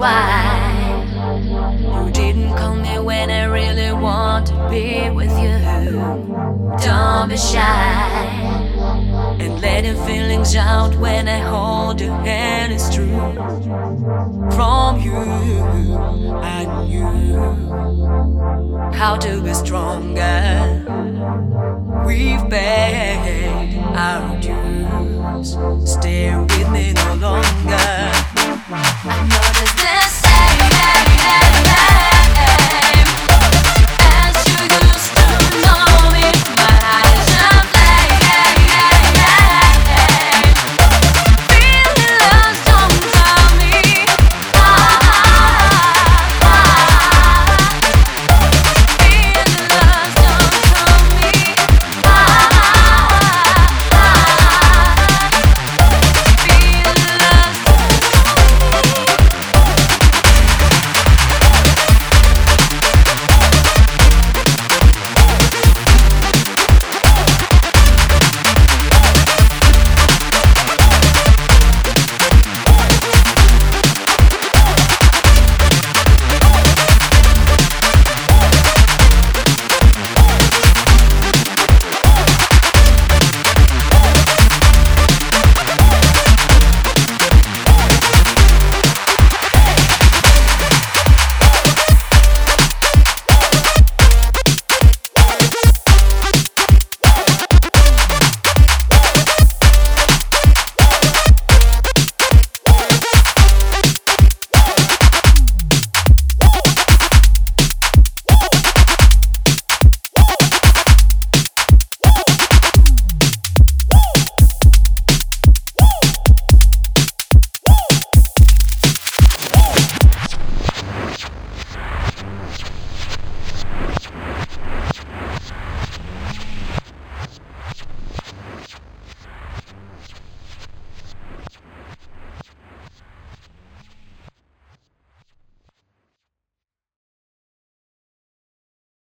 why you didn't call me when I really want to be with you. Don't be shy and let your feelings out when I hold your hand It's true. From you, I knew how to be stronger. We've paid our dues. Stay with me no longer.